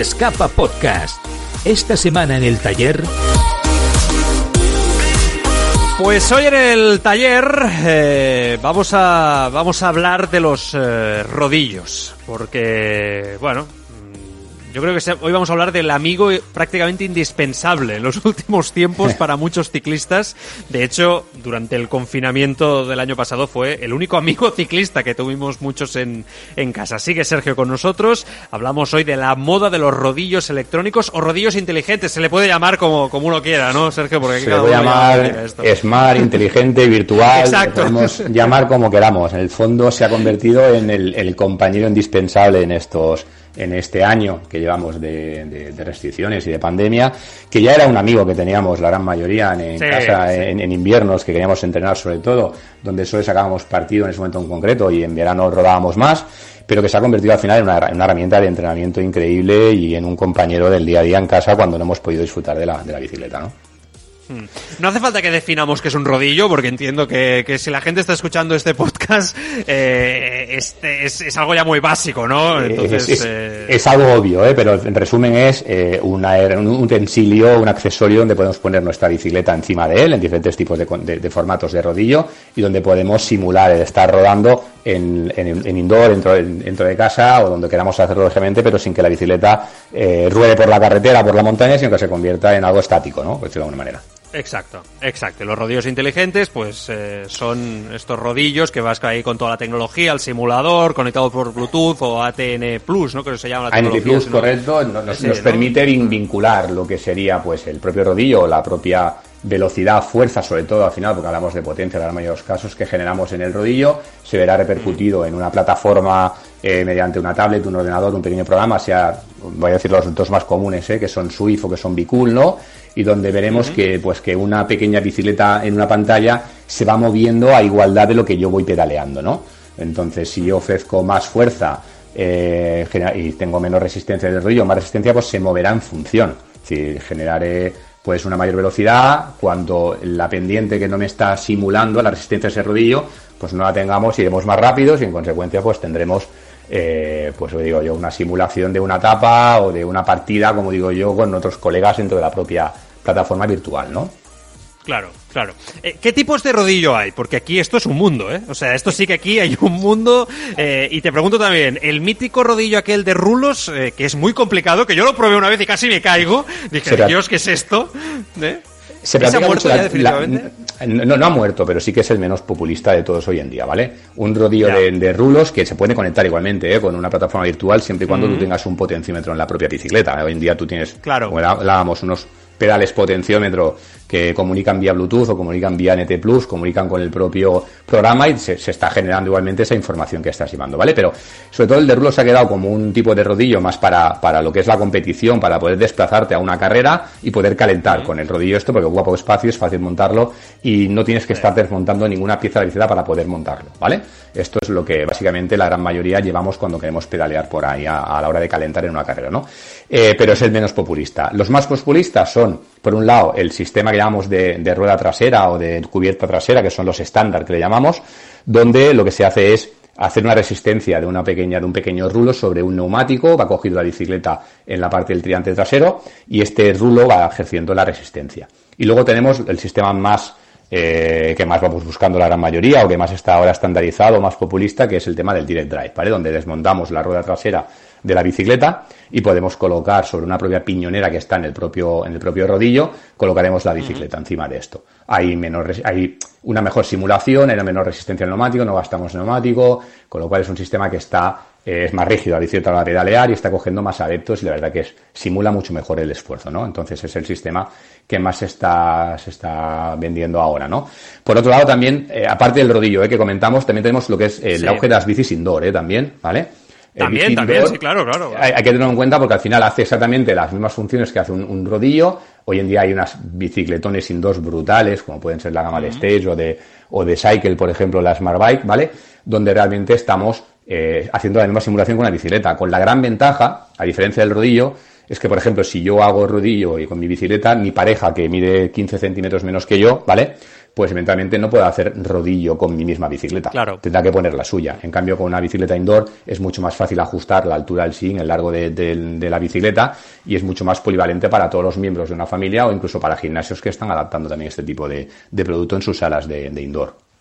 Escapa Podcast. Esta semana en el taller... Pues hoy en el taller eh, vamos a vamos a hablar de los eh, rodillos, porque bueno, yo creo que hoy vamos a hablar del amigo prácticamente indispensable en los últimos tiempos para muchos ciclistas. De hecho, durante el confinamiento del año pasado fue el único amigo ciclista que tuvimos muchos en, en casa. Sigue Sergio con nosotros. Hablamos hoy de la moda de los rodillos electrónicos o rodillos inteligentes. Se le puede llamar como, como uno quiera, ¿no, Sergio? Porque Se le puede llamar smart, inteligente, virtual. Exacto. podemos llamar como queramos. En el fondo se ha convertido en el, el compañero indispensable en estos en este año que llevamos de, restricciones y de pandemia, que ya era un amigo que teníamos la gran mayoría en, casa En, inviernos, que queríamos entrenar sobre todo, donde solo sacábamos partido en ese momento en concreto y en verano rodábamos más, pero que se ha convertido al final en una, en una, herramienta de entrenamiento increíble y en un compañero del día a día en casa cuando no hemos podido disfrutar de la, de la bicicleta, ¿no? Hmm. No hace falta que definamos qué es un rodillo, porque entiendo que, si la gente está escuchando este podcast, eh, este es, algo ya muy básico, ¿no? Entonces, eh, es, algo obvio, ¿eh? pero en resumen es eh, una, un utensilio, un accesorio donde podemos poner nuestra bicicleta encima de él, en diferentes tipos de, formatos de rodillo, y donde podemos simular el estar rodando en, en, indoor, dentro, dentro, de casa o donde queramos hacerlo lógicamente, pero sin que la bicicleta ruede por la carretera, por la montaña, sino que se convierta en algo estático, ¿no? Por decirlo de alguna manera. Exacto, exacto. Los rodillos inteligentes, pues eh, son estos rodillos que vas ahí con toda la tecnología, el simulador, conectado por Bluetooth o ATN Plus, ¿no? Que se llama la ATN Plus, correcto. Nos, permite vincular lo que sería, pues, el propio rodillo, la propia velocidad, fuerza, sobre todo al final, porque hablamos de potencia en la mayoría de los casos que generamos en el rodillo, se verá repercutido en una plataforma eh, mediante una tablet, un ordenador, un pequeño programa, sea, voy a decir los dos más comunes, eh, que son Swift o que son Bicool, ¿no? Y donde veremos que pues que una pequeña bicicleta en una pantalla se va moviendo a igualdad de lo que yo voy pedaleando, ¿no? Entonces, si yo ofrezco más fuerza eh, y tengo menos resistencia del rodillo, más resistencia, pues se moverá en función. Si generaré pues una mayor velocidad, cuando la pendiente que no me está simulando la resistencia de ese rodillo, pues no la tengamos, iremos más rápidos y en consecuencia pues tendremos eh, pues digo yo, una simulación de una etapa o de una partida, como digo yo, con otros colegas dentro de la propia plataforma virtual, ¿no? Claro, claro. Eh, ¿Qué tipos de rodillo hay? Porque aquí esto es un mundo, ¿eh? O sea, esto sí que aquí hay un mundo. Eh, y te pregunto también, el mítico rodillo aquel de rulos, eh, que es muy complicado, que yo lo probé una vez y casi me caigo. Dije, Dios, ¿qué es esto? Se ha muerto no, no ha muerto, pero sí que es el menos populista de todos hoy en día, ¿vale? Un rodillo de, rulos que se puede conectar igualmente ¿eh? con una plataforma virtual siempre y cuando tú tengas un potenciómetro en la propia bicicleta. Hoy en día tú tienes, claro. como hablábamos, unos pedales potenciómetro que comunican vía Bluetooth o comunican vía NT Plus, comunican con el propio programa y se, está generando igualmente esa información que estás llevando, ¿vale? Pero sobre todo el de rulo se ha quedado como un tipo de rodillo más para, para lo que es la competición, para poder desplazarte a una carrera y poder calentar con el rodillo esto, porque ocupa poco espacio, es fácil montarlo y no tienes que estar desmontando ninguna pieza de bicicleta para poder montarlo, ¿vale? Esto es lo que básicamente la gran mayoría llevamos cuando queremos pedalear por ahí a, la hora de calentar en una carrera, ¿no? Eh, pero es el menos populista. Los más populistas son, por un lado, el sistema que de, rueda trasera o de cubierta trasera, que son los estándar que le llamamos, donde lo que se hace es hacer una resistencia de una pequeña, de un pequeño rulo sobre un neumático, va cogido la bicicleta en la parte del triante trasero y este rulo va ejerciendo la resistencia. Y luego tenemos el sistema más eh, que más vamos buscando la gran mayoría o que más está ahora estandarizado, más populista, que es el tema del direct drive, ¿vale? Donde desmontamos la rueda trasera de la bicicleta y podemos colocar sobre una propia piñonera que está en el propio, en el propio rodillo, colocaremos la bicicleta encima de esto. Hay, menor, hay una mejor simulación, hay una menor resistencia al neumático, no gastamos neumático, con lo cual es un sistema que está eh, es más rígido la bicicleta va a pedalear y está cogiendo más adeptos y la verdad que es, simula mucho mejor el esfuerzo, ¿no? Entonces es el sistema que más se está, se está vendiendo ahora, ¿no? Por otro lado también, eh, aparte del rodillo eh, que comentamos, también tenemos lo que es el auge de las bicis indoor, ¿eh? También, ¿vale? También, también, sí, claro, claro. Hay, que tenerlo en cuenta porque al final hace exactamente las mismas funciones que hace un, rodillo. Hoy en día hay unas bicicletones sin dos brutales, como pueden ser la gama de Stage o de, o de Cycle, por ejemplo, la Smart Bike, ¿vale? Donde realmente estamos eh, haciendo la misma simulación con la bicicleta. Con la gran ventaja, a diferencia del rodillo, es que, por ejemplo, si yo hago rodillo y con mi bicicleta, mi pareja, que mide 15 centímetros menos que yo, ¿vale? Pues eventualmente no puedo hacer rodillo con mi misma bicicleta. Claro. Tendrá que poner la suya. En cambio, con una bicicleta indoor es mucho más fácil ajustar la altura del sillín, el largo de, de la bicicleta y es mucho más polivalente para todos los miembros de una familia o incluso para gimnasios que están adaptando también este tipo de, producto en sus salas de indoor.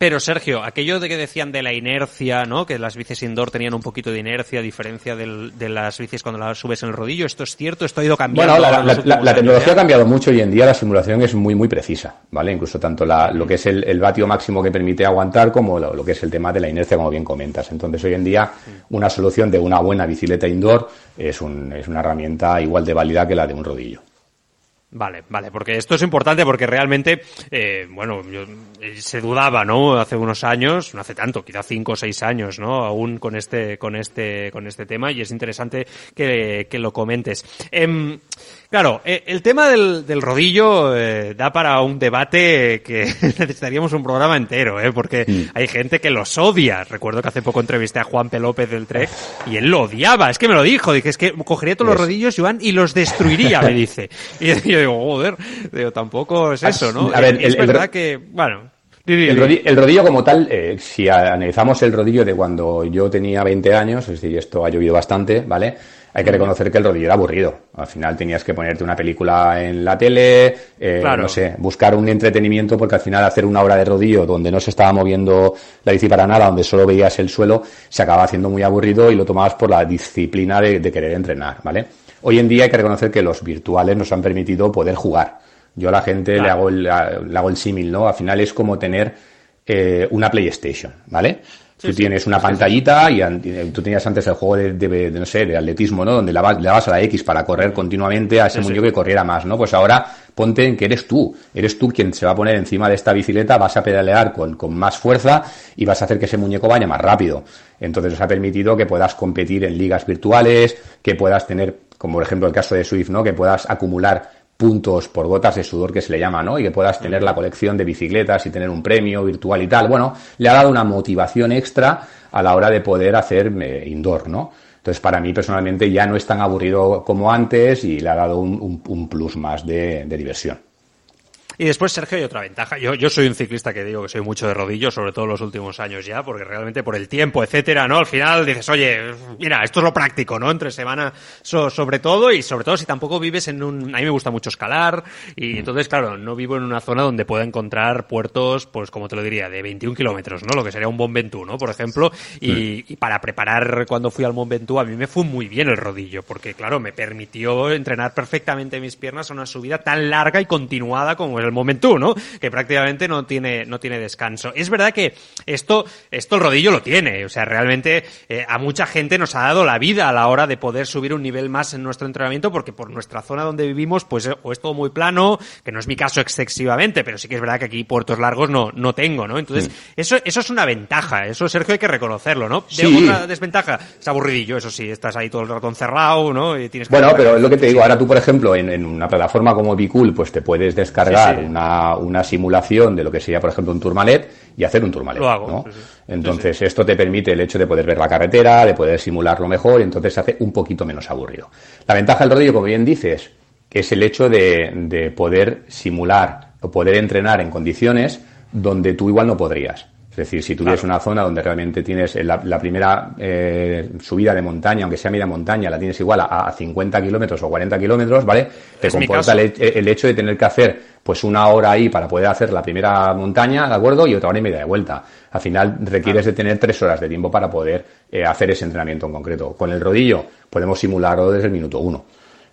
Pero Sergio, aquello de que decían de la inercia, ¿no? Que las bicis indoor tenían un poquito de inercia, a diferencia de las bicis cuando las subes en el rodillo. ¿Esto es cierto? ¿Esto ha ido cambiando? Bueno, la, tecnología ha cambiado mucho y en día la simulación es muy, muy precisa, ¿vale? Incluso tanto lo que es el, el, vatio máximo que permite aguantar como lo, que es el tema de la inercia, como bien comentas. Entonces, hoy en día, una solución de una buena bicicleta indoor es, es una herramienta igual de válida que la de un rodillo. Vale, vale, porque esto es importante porque realmente, eh, bueno, eh, se dudaba, ¿no? Hace unos años, no hace tanto, quizá cinco o seis años, ¿no? Aún con este, con este, con este tema y es interesante que, que lo comentes. Eh, Claro, eh, el tema del, del rodillo eh, da para un debate que necesitaríamos un programa entero, ¿eh? porque mm. hay gente que los odia. Recuerdo que hace poco entrevisté a Juan P. López del Trek y él lo odiaba. Es que me lo dijo. Dije, es que cogería todos los rodillos, Joan, y los destruiría, me dice. Y yo digo, joder, digo, tampoco es eso, ¿no? A ver, es verdad que, bueno. El rodillo, el rodillo, como tal, eh, si analizamos el rodillo de cuando yo tenía 20 años, es decir, esto ha llovido bastante, ¿vale? Hay que reconocer que el rodillo era aburrido. Al final tenías que ponerte una película en la tele, eh, no sé, buscar un entretenimiento, porque al final hacer una hora de rodillo donde no se estaba moviendo la bici para nada, donde solo veías el suelo, se acaba haciendo muy aburrido y lo tomabas por la disciplina de, querer entrenar, ¿vale? Hoy en día hay que reconocer que los virtuales nos han permitido poder jugar. Yo a la gente le hago el, le hago el símil, ¿no? Al final es como tener eh, una PlayStation, ¿vale? Tú tienes una pantallita y, tú tenías antes el juego de, no sé, de atletismo, ¿no? Donde le dabas a la X para correr continuamente a ese muñeco que corriera más, ¿no? Pues ahora ponte en que eres tú. Eres tú quien se va a poner encima de esta bicicleta, vas a pedalear con, con más fuerza y vas a hacer que ese muñeco vaya más rápido. Entonces os ha permitido que puedas competir en ligas virtuales, que puedas tener, como por ejemplo el caso de Swift, ¿no? Que puedas acumular puntos por gotas de sudor que se le llama, ¿no? Y que puedas tener la colección de bicicletas y tener un premio virtual y tal. Bueno, le ha dado una motivación extra a la hora de poder hacer eh, indoor, ¿no? Entonces, para mí personalmente ya no es tan aburrido como antes y le ha dado un, plus más de diversión. Y después, Sergio, hay otra ventaja. Yo, yo soy un ciclista que digo que soy mucho de rodillo, sobre todo en los últimos años ya, porque realmente por el tiempo, etcétera, ¿no? Al final dices, oye, mira, esto es lo práctico, ¿no? Entre semana, sobre todo, y sobre todo si tampoco vives en un... A mí me gusta mucho escalar, y entonces, claro, no vivo en una zona donde pueda encontrar puertos, pues como te lo diría, de 21 kilómetros, ¿no? Lo que sería un Mont Ventoux, ¿no? Por ejemplo, y, y, para preparar cuando fui al Mont Ventoux, a mí me fue muy bien el rodillo, porque, claro, me permitió entrenar perfectamente mis piernas a una subida tan larga y continuada como es el momento, ¿no? Que prácticamente no tiene, no tiene descanso. Es verdad que esto, esto el rodillo lo tiene. O sea, realmente eh, a mucha gente nos ha dado la vida a la hora de poder subir un nivel más en nuestro entrenamiento porque por nuestra zona donde vivimos, pues o es todo muy plano, que no es mi caso excesivamente, pero sí que es verdad que aquí puertos largos no, no tengo, ¿no? Entonces, mm. eso, eso es una ventaja. Eso, Sergio, hay que reconocerlo, ¿no? De otra desventaja, es aburridillo, eso sí, estás ahí todo el rato encerrado, ¿no? Y tienes bueno, pero es lo que te digo, ahora tú, por ejemplo, en, en una plataforma como Bicool, pues te puedes descargar una, una, simulación de lo que sería, por ejemplo, un Tourmalet y hacer un Tourmalet. ¿no? Entonces, esto te permite el hecho de poder ver la carretera, de poder simularlo mejor, y entonces se hace un poquito menos aburrido. La ventaja del rodillo, como bien dices, es el hecho de, de poder simular o poder entrenar en condiciones donde tú igual no podrías. Es decir, si tuvieras una zona donde realmente tienes la, primera eh, subida de montaña, aunque sea media montaña, la tienes igual a, 50 kilómetros o 40 kilómetros, ¿vale? Te comporta el, hecho de tener que hacer pues una hora ahí para poder hacer la primera montaña, ¿de acuerdo? Y otra hora y media de vuelta. Al final requieres de tener tres horas de tiempo para poder eh, hacer ese entrenamiento en concreto. Con el rodillo podemos simularlo desde el minuto uno.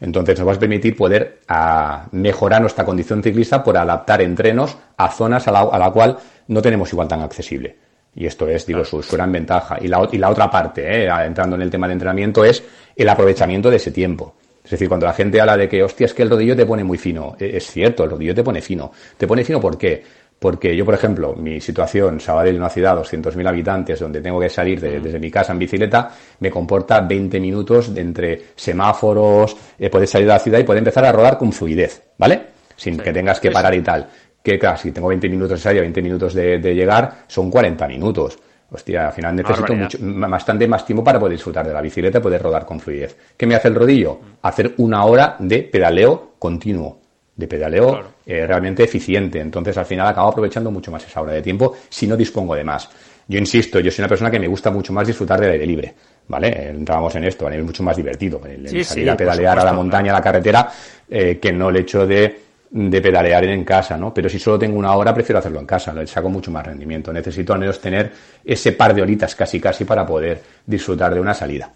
Entonces nos va a permitir poder a, mejorar nuestra condición ciclista por adaptar entrenos a zonas a la, a la cual no tenemos igual tan accesible. Y esto es, digo, su, gran ventaja. Y la, y la otra parte, eh, entrando en el tema de entrenamiento, es el aprovechamiento de ese tiempo. Es decir, cuando la gente habla de que, hostia, es que el rodillo te pone muy fino. E, es cierto, el rodillo te pone fino. ¿Te pone fino por qué? Porque yo, por ejemplo, mi situación, Sabadell, una ciudad, 200.000 habitantes, donde tengo que salir desde mi casa en bicicleta, me comporta 20 minutos entre semáforos, eh, puedes salir de la ciudad y puedes empezar a rodar con fluidez, ¿vale? Sin que tengas que parar y tal que casi tengo 20 minutos de salida, 20 minutos de, llegar, son 40 minutos. Hostia, al final necesito mucho, bastante más tiempo para poder disfrutar de la bicicleta y poder rodar con fluidez. ¿Qué me hace el rodillo? Hacer una hora de pedaleo continuo. De pedaleo eh, realmente eficiente. Entonces, al final acabo aprovechando mucho más esa hora de tiempo si no dispongo de más. Yo insisto, yo soy una persona que me gusta mucho más disfrutar del aire libre. ¿Vale? Entrábamos en esto, es mucho más divertido. El, salir a pedalear a la montaña, a la carretera, eh, que no el hecho de, de pedalear en casa, ¿no? Pero si solo tengo una hora, prefiero hacerlo en casa, le saco mucho más rendimiento. Necesito al menos tener ese par de horitas casi casi para poder disfrutar de una salida.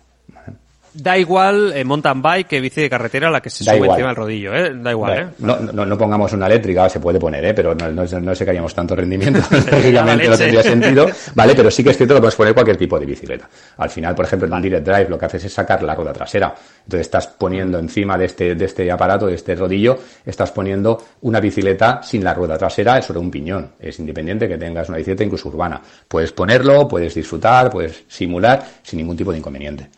Da igual eh, mountain bike que bici de carretera la que se sube encima del rodillo, ¿eh? Da igual, ¿eh? No, no, no, pongamos una eléctrica, se puede poner, ¿eh? Pero no, no, no sé que hayamos tanto rendimiento, lógicamente no tendría sentido, ¿vale? Pero sí que es cierto que puedes poner cualquier tipo de bicicleta. Al final, por ejemplo, en un direct drive lo que haces es sacar la rueda trasera. Entonces estás poniendo encima de este, de este aparato, de este rodillo, estás poniendo una bicicleta sin la rueda trasera sobre un piñón. Es independiente que tengas una bicicleta incluso urbana. Puedes ponerlo, puedes disfrutar, puedes simular sin ningún tipo de inconveniente.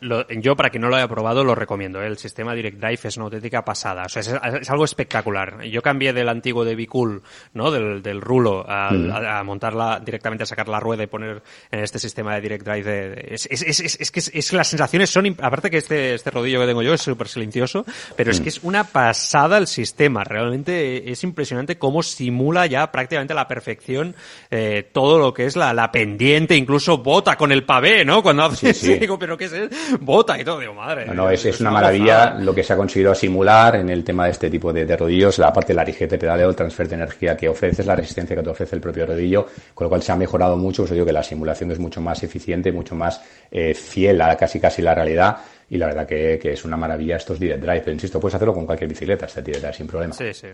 Lo, yo, para quien no lo haya probado, lo recomiendo. ¿eh? El sistema Direct Drive es una auténtica pasada. O sea, es, algo espectacular. Yo cambié del antiguo de Bicool, ¿no? Del, del rulo, a, mm. a, montarla directamente, a sacar la rueda y poner en este sistema de Direct Drive. De, es, es, que es, las sensaciones son, aparte que este, este rodillo que tengo yo es súper silencioso, pero es mm. que es una pasada el sistema. Realmente es impresionante cómo simula ya prácticamente a la perfección eh, todo lo que es la, la pendiente, incluso bota con el pavé, ¿no? Cuando hace, sí, sí. digo, pero ¿qué es eso? bota y todo, digo, madre. No, es, es, una, maravilla lo que se ha conseguido simular en el tema de este tipo de, rodillos, la parte de la rigidez de pedaleo, el transfer de energía que ofrece, la resistencia que te ofrece el propio rodillo, con lo cual se ha mejorado mucho, pues digo que la simulación es mucho más eficiente, mucho más eh, fiel a casi casi la realidad y la verdad que, es una maravilla estos direct drive, pero insisto, puedes hacerlo con cualquier bicicleta, este direct drive sin problema. Sí, sí.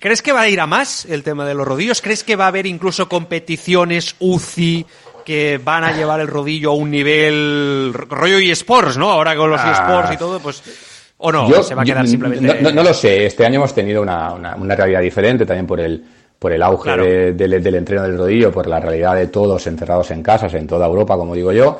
¿Crees que va a ir a más el tema de los rodillos? ¿Crees que va a haber incluso competiciones UCI que van a llevar el rodillo a un nivel rollo eSports, ¿no? Ahora con los ah. eSports y todo, pues... ¿O no? ¿Se va a quedar simplemente...? No, lo sé. Este año hemos tenido una, una, realidad diferente también por el por el auge del entreno del rodillo, por la realidad de todos encerrados en casas en toda Europa, como digo yo.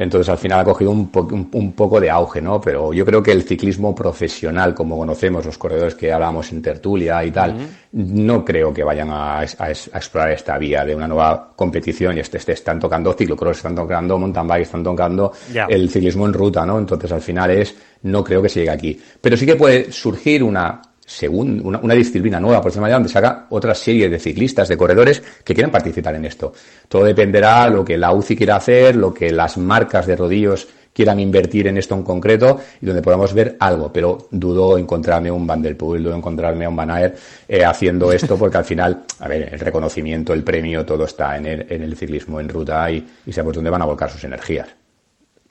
Entonces al final ha cogido un, un, poco de auge, ¿no? Pero yo creo que el ciclismo profesional, como conocemos, los corredores que hablamos en tertulia y tal, no creo que vayan a, explorar esta vía de una nueva competición y este, este están tocando ciclocross, están tocando mountain bike, están tocando el ciclismo en ruta, ¿no? Entonces al final es, no creo que se llegue aquí. Pero sí que puede surgir una según una, disciplina nueva, por donde se haga otra serie de ciclistas, de corredores que quieran participar en esto. Todo dependerá de lo que la UCI quiera hacer, lo que las marcas de rodillos quieran invertir en esto en concreto y donde podamos ver algo, pero dudo encontrarme un Van der Poel, dudo encontrarme a un Van Aert eh, haciendo esto porque al final, a ver, el reconocimiento, el premio, todo está en el, en el ciclismo en ruta y, y dónde van a volcar sus energías.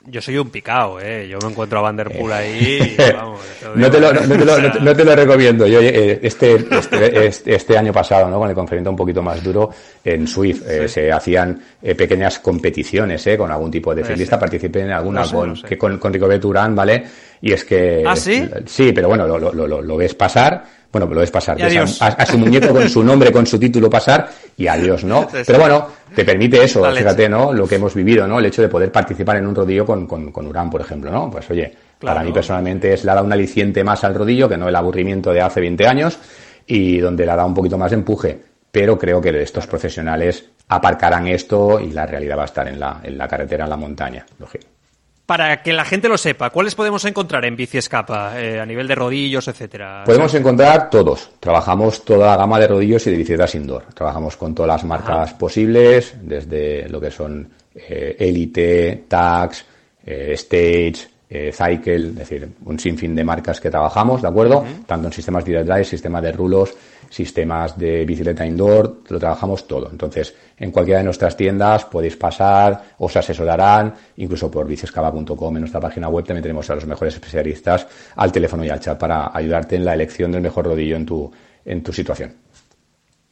Yo soy un picao, ¿eh? Yo me encuentro a Vanderpool ahí y, vamos, no, te lo, no, te lo, recomiendo. Yo eh, este, este, este, este, año pasado, ¿no? Con el confinamiento un poquito más duro, en Swift eh, se hacían eh, pequeñas competiciones, ¿eh? Con algún tipo de ciclista. Participé en alguna con, que con, con Rico Beturán, ¿vale? Y es que... ¿Ah, sí? Sí, pero bueno, lo, lo, lo, lo ves pasar bueno, lo ves pasar, a, su muñeco con su nombre, con su título pasar y adiós, ¿no? Pero bueno, te permite eso, fíjate, ¿no? Lo que hemos vivido, ¿no? El hecho de poder participar en un rodillo con, con, con Urán, por ejemplo, ¿no? Pues oye, para mí personalmente es, le da un aliciente más al rodillo que no el aburrimiento de hace 20 años y donde le da un poquito más de empuje. Pero creo que estos profesionales aparcarán esto y la realidad va a estar en la, en la carretera, en la montaña, lógico para que la gente lo sepa, ¿cuáles podemos encontrar en Bici Escapa eh, a nivel de rodillos, etcétera? Podemos encontrar todos. Trabajamos toda la gama de rodillos y de bicicletas indoor. Trabajamos con todas las marcas posibles, desde lo que son eh, Elite, Tax, eh, Stage, Cycle, es decir, un sinfín de marcas que trabajamos, ¿de acuerdo? Tanto en sistemas direct drive, sistemas de rulos, sistemas de bicicleta indoor, lo trabajamos todo. Entonces, en cualquiera de nuestras tiendas podéis pasar, os asesorarán, incluso por bicescava.com en nuestra página web también tenemos a los mejores especialistas al teléfono y al chat para ayudarte en la elección del mejor rodillo en tu, en tu situación.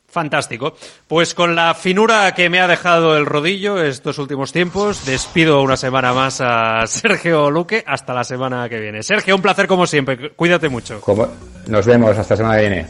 Fantástico. Pues con la finura que me ha dejado el rodillo estos últimos tiempos, despido una semana más a Sergio Luque. Hasta la semana que viene. Sergio, un placer como siempre. Cuídate mucho. Nos vemos hasta la semana que viene.